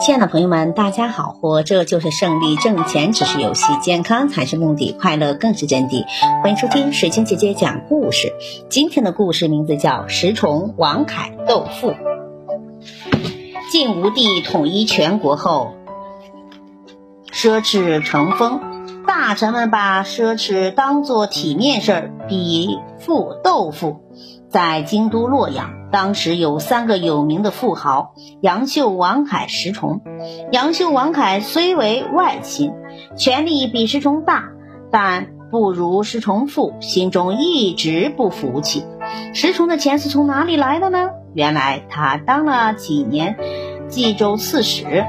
亲爱的朋友们，大家好！活着就是胜利，挣钱只是游戏，健康才是目的，快乐更是真谛。欢迎收听水晶姐姐讲故事。今天的故事名字叫《石崇王凯斗富》。晋武帝统一全国后，奢侈成风，大臣们把奢侈当作体面事儿，比富斗富。在京都洛阳。当时有三个有名的富豪：杨秀、王凯、石崇。杨秀、王凯虽为外戚，权力比石崇大，但不如石崇富，心中一直不服气。石崇的钱是从哪里来的呢？原来他当了几年冀州刺史，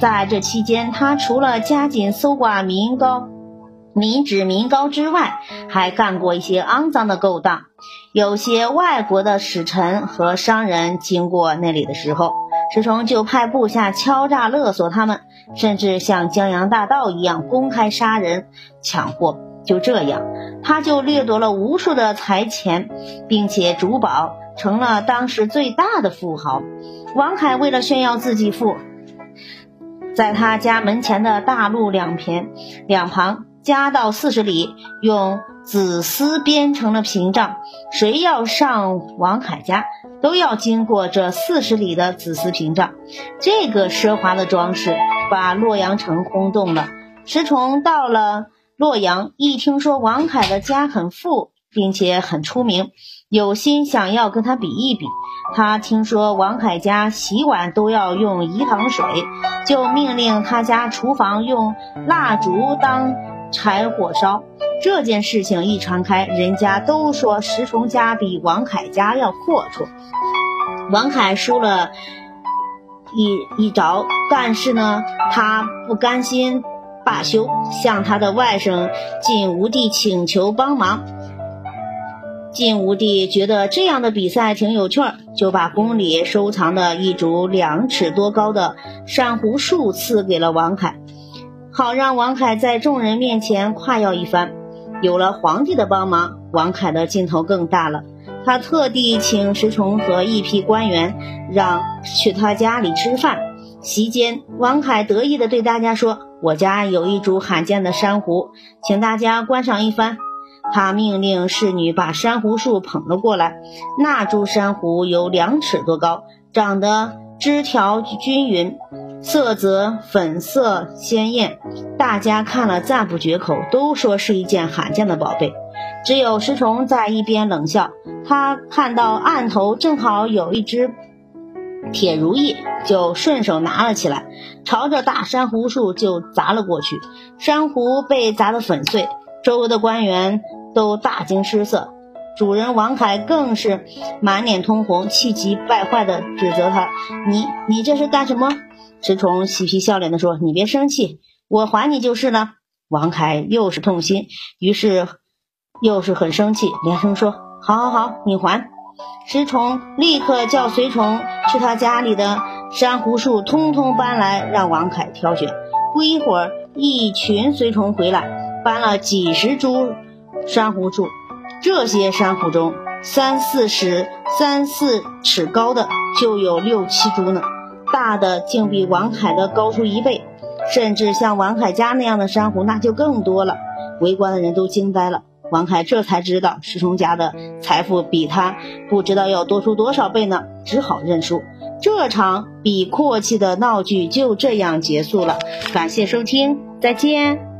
在这期间，他除了加紧搜刮民膏。民脂民膏之外，还干过一些肮脏的勾当。有些外国的使臣和商人经过那里的时候，石崇就派部下敲诈勒索他们，甚至像江洋大盗一样公开杀人抢货。就这样，他就掠夺了无数的财钱，并且珠宝，成了当时最大的富豪。王凯为了炫耀自己富，在他家门前的大路两边两旁。加到四十里，用紫丝编成了屏障。谁要上王凯家，都要经过这四十里的紫丝屏障。这个奢华的装饰把洛阳城轰动了。石崇到了洛阳，一听说王凯的家很富，并且很出名，有心想要跟他比一比。他听说王凯家洗碗都要用饴糖水，就命令他家厨房用蜡烛当。柴火烧这件事情一传开，人家都说石崇家比王凯家要阔绰。王凯输了一一着，但是呢，他不甘心罢休，向他的外甥晋武帝请求帮忙。晋武帝觉得这样的比赛挺有趣儿，就把宫里收藏的一株两尺多高的珊瑚树赐给了王凯。好让王凯在众人面前夸耀一番。有了皇帝的帮忙，王凯的劲头更大了。他特地请石崇和一批官员，让去他家里吃饭。席间，王凯得意地对大家说：“我家有一株罕见的珊瑚，请大家观赏一番。”他命令侍女把珊瑚树捧了过来。那株珊瑚有两尺多高，长得枝条均匀。色泽粉色鲜艳，大家看了赞不绝口，都说是一件罕见的宝贝。只有石崇在一边冷笑。他看到案头正好有一只铁如意，就顺手拿了起来，朝着大珊瑚树就砸了过去。珊瑚被砸得粉碎，周围的官员都大惊失色。主人王凯更是满脸通红，气急败坏地指责他：“你你这是干什么？”石崇嬉皮笑脸地说：“你别生气，我还你就是了。”王凯又是痛心，于是又是很生气，连声说：“好好好，你还。”石崇立刻叫随从去他家里的珊瑚树通通搬来，让王凯挑选。不一会儿，一群随从回来，搬了几十株珊瑚树。这些珊瑚中，三四十、三四尺高的就有六七株呢。大的竟比王凯的高出一倍，甚至像王凯家那样的珊瑚那就更多了。围观的人都惊呆了。王凯这才知道石崇家的财富比他不知道要多出多少倍呢，只好认输。这场比阔气的闹剧就这样结束了。感谢收听，再见。